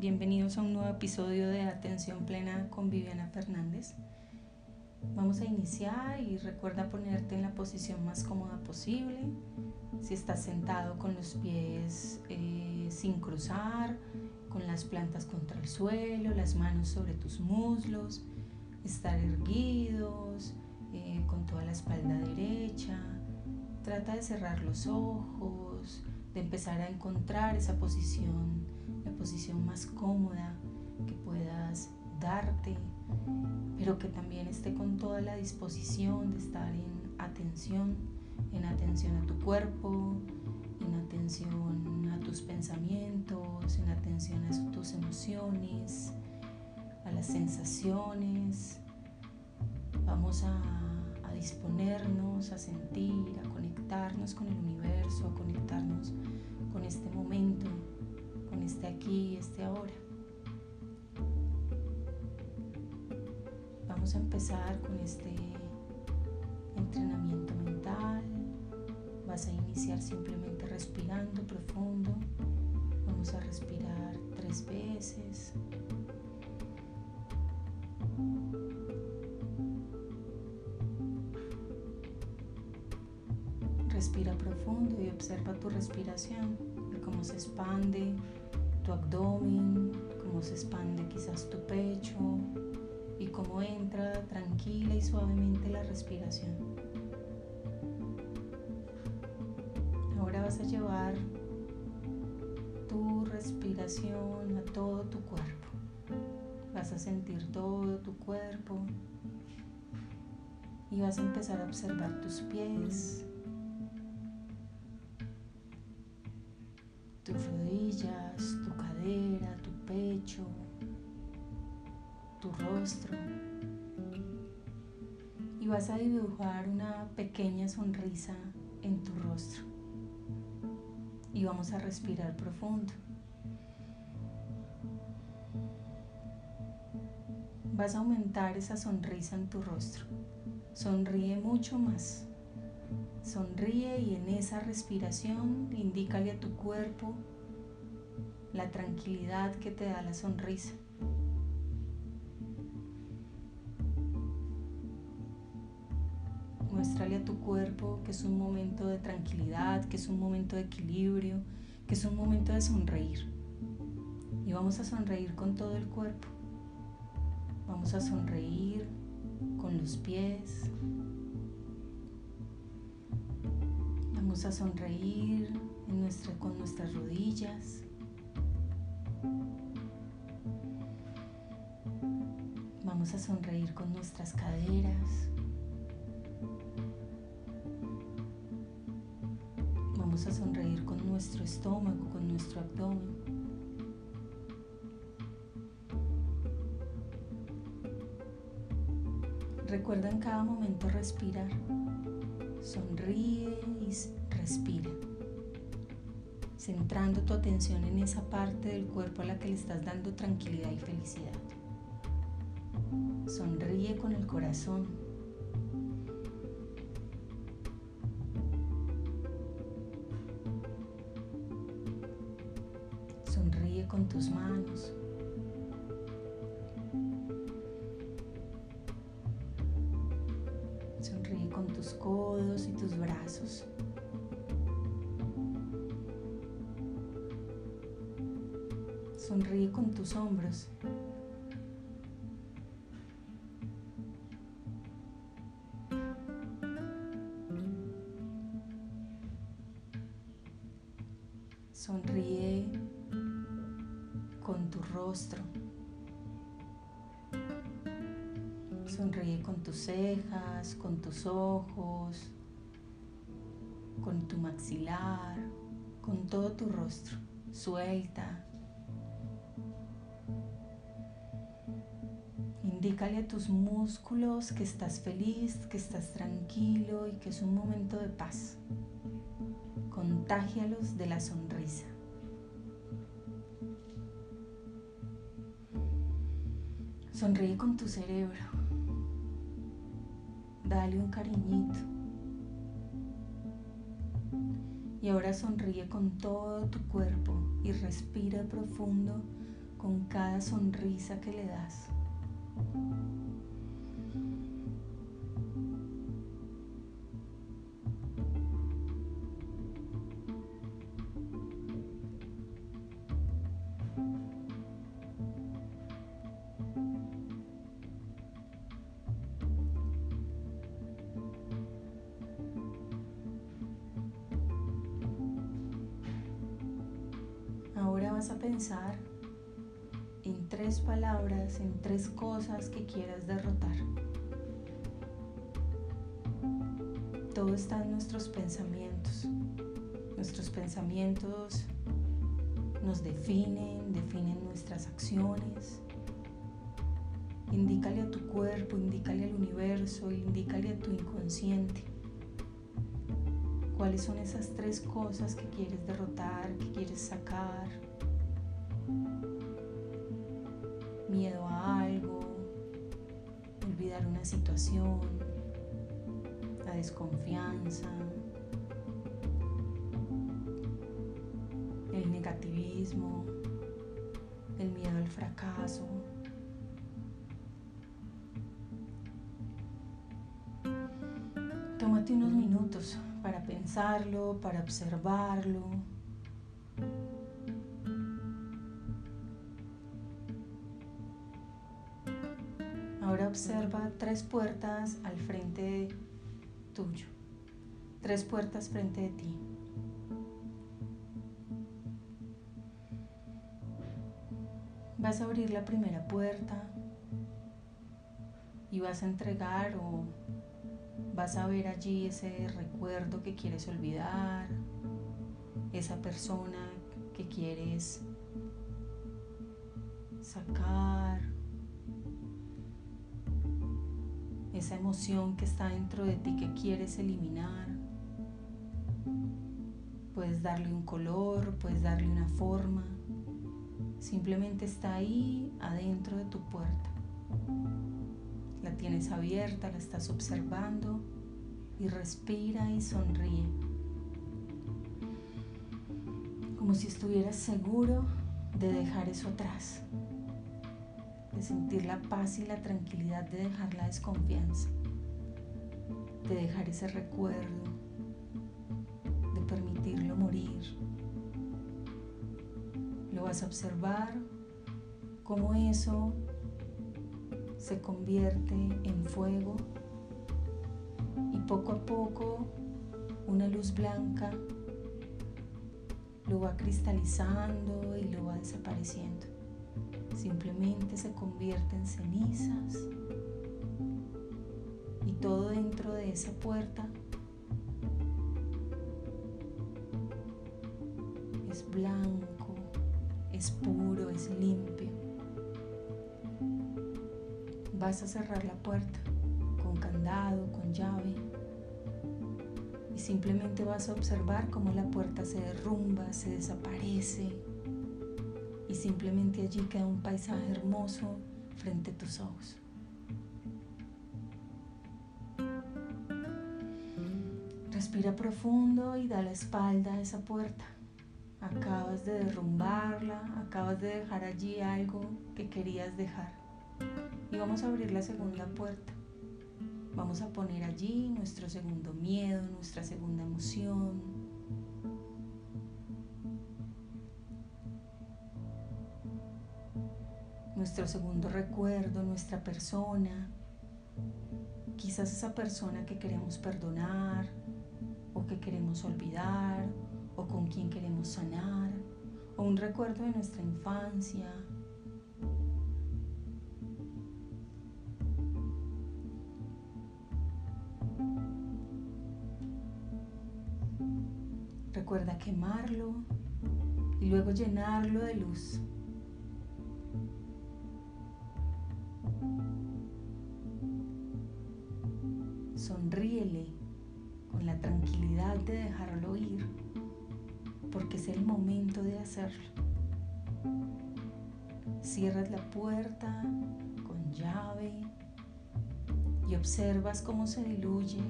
Bienvenidos a un nuevo episodio de Atención Plena con Viviana Fernández. Vamos a iniciar y recuerda ponerte en la posición más cómoda posible. Si estás sentado con los pies eh, sin cruzar, con las plantas contra el suelo, las manos sobre tus muslos, estar erguidos, eh, con toda la espalda derecha. Trata de cerrar los ojos, de empezar a encontrar esa posición, la posición más cómoda que puedas darte, pero que también esté con toda la disposición de estar en atención, en atención a tu cuerpo, en atención a tus pensamientos, en atención a tus emociones, a las sensaciones. Vamos a, a disponernos, a sentir, a conectarnos con el universo, a conectarnos y este ahora. Vamos a empezar con este entrenamiento mental. Vas a iniciar simplemente respirando profundo. Vamos a respirar tres veces. Respira profundo y observa tu respiración, tu abdomen, cómo se expande quizás tu pecho y cómo entra tranquila y suavemente la respiración. Ahora vas a llevar tu respiración a todo tu cuerpo. Vas a sentir todo tu cuerpo y vas a empezar a observar tus pies, tus rodillas, pecho, tu rostro. Y vas a dibujar una pequeña sonrisa en tu rostro. Y vamos a respirar profundo. Vas a aumentar esa sonrisa en tu rostro. Sonríe mucho más. Sonríe y en esa respiración indícale a tu cuerpo la tranquilidad que te da la sonrisa. Muéstrale a tu cuerpo que es un momento de tranquilidad, que es un momento de equilibrio, que es un momento de sonreír. Y vamos a sonreír con todo el cuerpo. Vamos a sonreír con los pies, Vamos a sonreír con nuestras rodillas. Vamos a sonreír con nuestras caderas. Vamos a sonreír con nuestro estómago, con nuestro abdomen. Recuerda en cada momento respirar. Sonríe y respira, centrando tu atención en esa parte del cuerpo a la que le estás dando tranquilidad y felicidad. Sonríe con el corazón. Sonríe con tus manos. Sonríe con tus codos y tus brazos. Sonríe con tus hombros. Sonríe con tu rostro. Sonríe con tus cejas, con tus ojos, con tu maxilar, con todo tu rostro. Suelta. Indícale a tus músculos que estás feliz, que estás tranquilo y que es un momento de paz. Contágialos de la sonrisa. Sonríe con tu cerebro. Dale un cariñito. Y ahora sonríe con todo tu cuerpo y respira profundo con cada sonrisa que le das. A pensar en tres palabras, en tres cosas que quieras derrotar. Todo está en nuestros pensamientos. Nuestros pensamientos nos definen, definen nuestras acciones. Indícale a tu cuerpo, indícale al universo, indícale a tu inconsciente. ¿Cuáles son esas tres cosas que quieres derrotar, que quieres sacar? Una situación, la desconfianza, el negativismo, el miedo al fracaso. Tómate unos minutos para pensarlo, para observarlo. Observa tres puertas al frente tuyo, tres puertas frente de ti. Vas a abrir la primera puerta y vas a entregar o vas a ver allí ese recuerdo que quieres olvidar, esa persona que quieres sacar esa emoción que está dentro de ti que quieres eliminar. Puedes darle un color, puedes darle una forma. Simplemente está ahí adentro de tu puerta. La tienes abierta, la estás observando y respira y sonríe. Como si estuvieras seguro de dejar eso atrás de sentir la paz y la tranquilidad de dejar la desconfianza, de dejar ese recuerdo, de permitirlo morir. Lo vas a observar cómo eso se convierte en fuego y poco a poco una luz blanca lo va cristalizando y lo va desapareciendo simplemente se convierte en cenizas y todo dentro de esa puerta es blanco, es puro, es limpio. Vas a cerrar la puerta con candado, con llave y simplemente vas a observar cómo la puerta se derrumba, se desaparece, simplemente allí queda un paisaje hermoso frente a tus ojos. Respira profundo y da la espalda a esa puerta. Acabas de derrumbarla, acabas de dejar allí algo que querías dejar. Y vamos a abrir la segunda puerta. Vamos a poner allí nuestro segundo miedo, nuestra segunda emoción, nuestro segundo recuerdo, nuestra persona, quizás esa persona que queremos perdonar o que queremos olvidar o con quien queremos sanar o un recuerdo de nuestra infancia. Recuerda quemarlo y luego llenarlo de luz. Cierras la puerta con llave y observas cómo se diluye,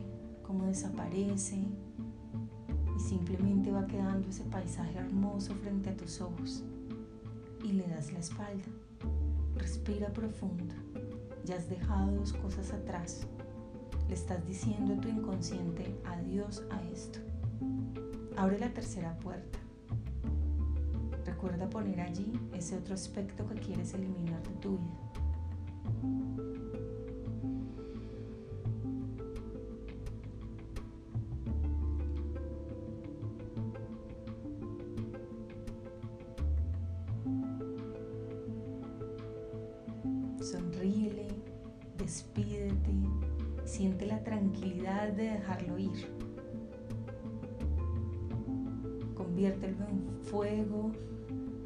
cómo desaparece y simplemente va quedando ese paisaje hermoso frente a tus ojos. y le das la espalda. Respira profundo. Ya has dejado dos cosas atrás. Le estás diciendo a tu inconsciente adiós a esto. Abre la tercera puerta. Recuerda poner allí ese otro aspecto que quieres eliminar de tu vida. Sonríele, despídete, siente la tranquilidad de dejarlo ir. Conviértelo en fuego,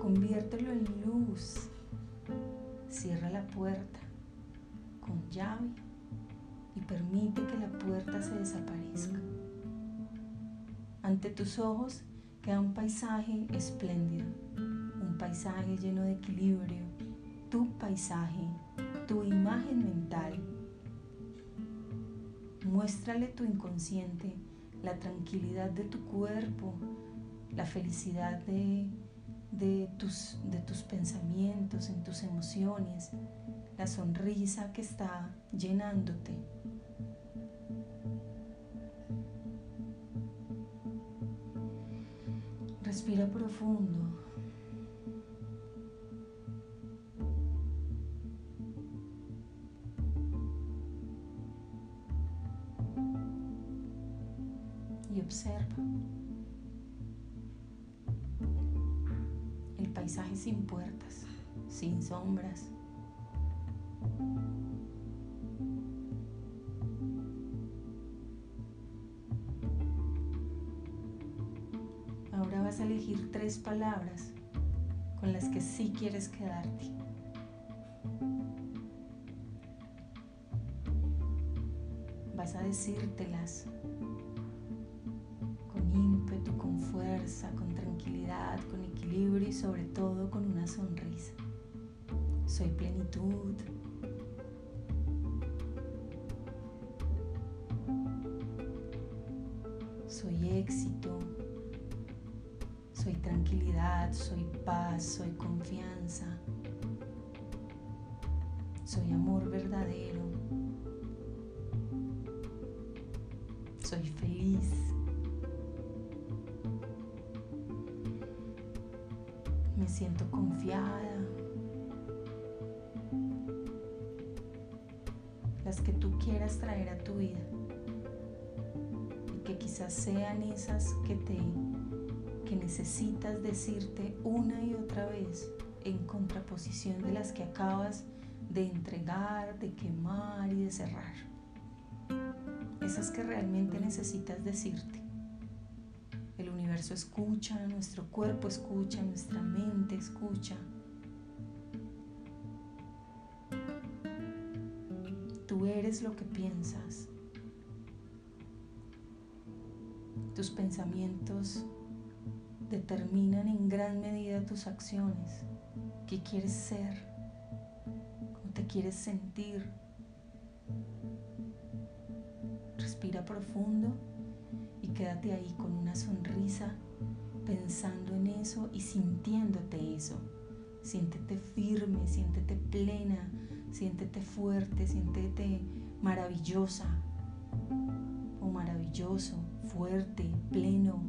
conviértelo en luz. Cierra la puerta con llave y permite que la puerta se desaparezca. Ante tus ojos queda un paisaje espléndido, un paisaje lleno de equilibrio, tu paisaje, tu imagen mental. Muéstrale tu inconsciente la tranquilidad de tu cuerpo, la felicidad de, de, tus, de tus pensamientos, en tus emociones, la sonrisa que está llenándote. Respira profundo. Sin puertas, sin sombras. Ahora vas a elegir tres palabras con las que sí quieres quedarte. Vas a decírtelas ímpetu, con fuerza, con tranquilidad, con equilibrio y sobre todo con una sonrisa. Soy plenitud. Soy éxito. Soy tranquilidad, soy paz, soy confianza. Soy amor verdadero. Que quizás sean esas que te que necesitas decirte una y otra vez en contraposición de las que acabas de entregar, de quemar y de cerrar. Esas que realmente necesitas decirte universo escucha, nuestro cuerpo escucha, nuestra mente escucha. Tú eres lo que piensas. Tus pensamientos determinan en gran medida tus acciones. ¿Qué quieres ser? ¿Cómo te quieres sentir? Respira profundo quédate ahí con una sonrisa pensando en eso y sintiéndote eso. Siéntete firme, siéntete plena, siéntete fuerte, siéntete maravillosa o maravilloso, fuerte, pleno,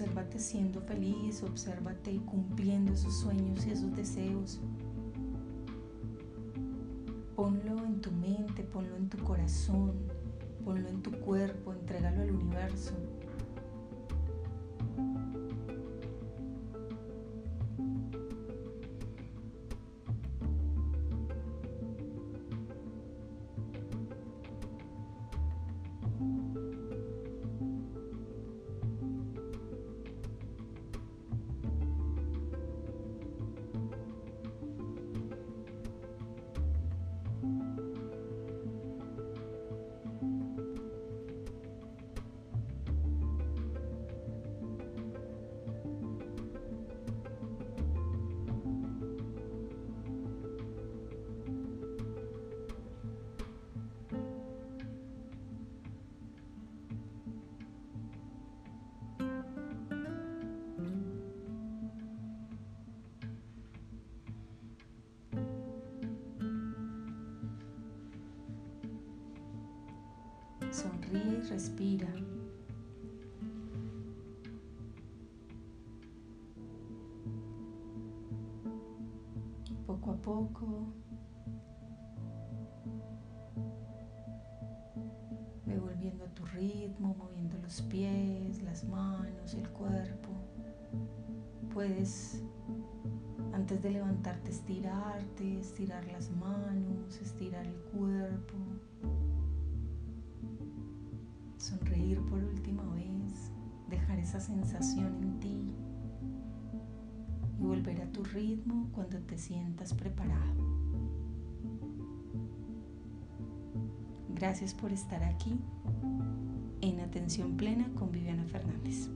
Obsérvate siendo feliz, obsérvate cumpliendo esos sueños y esos deseos. Ponlo en tu mente, ponlo en tu corazón, ponlo en tu cuerpo, entrégalo al universo. Sonríe y respira. Poco a poco ve volviendo a tu ritmo, moviendo los pies, las manos, el cuerpo. Puedes antes de levantarte estirarte, estirar las manos, estirar el cuerpo. Esa sensación en ti y volver a tu ritmo cuando te sientas preparado. Gracias por estar aquí en Atención Plena con Viviana Fernández.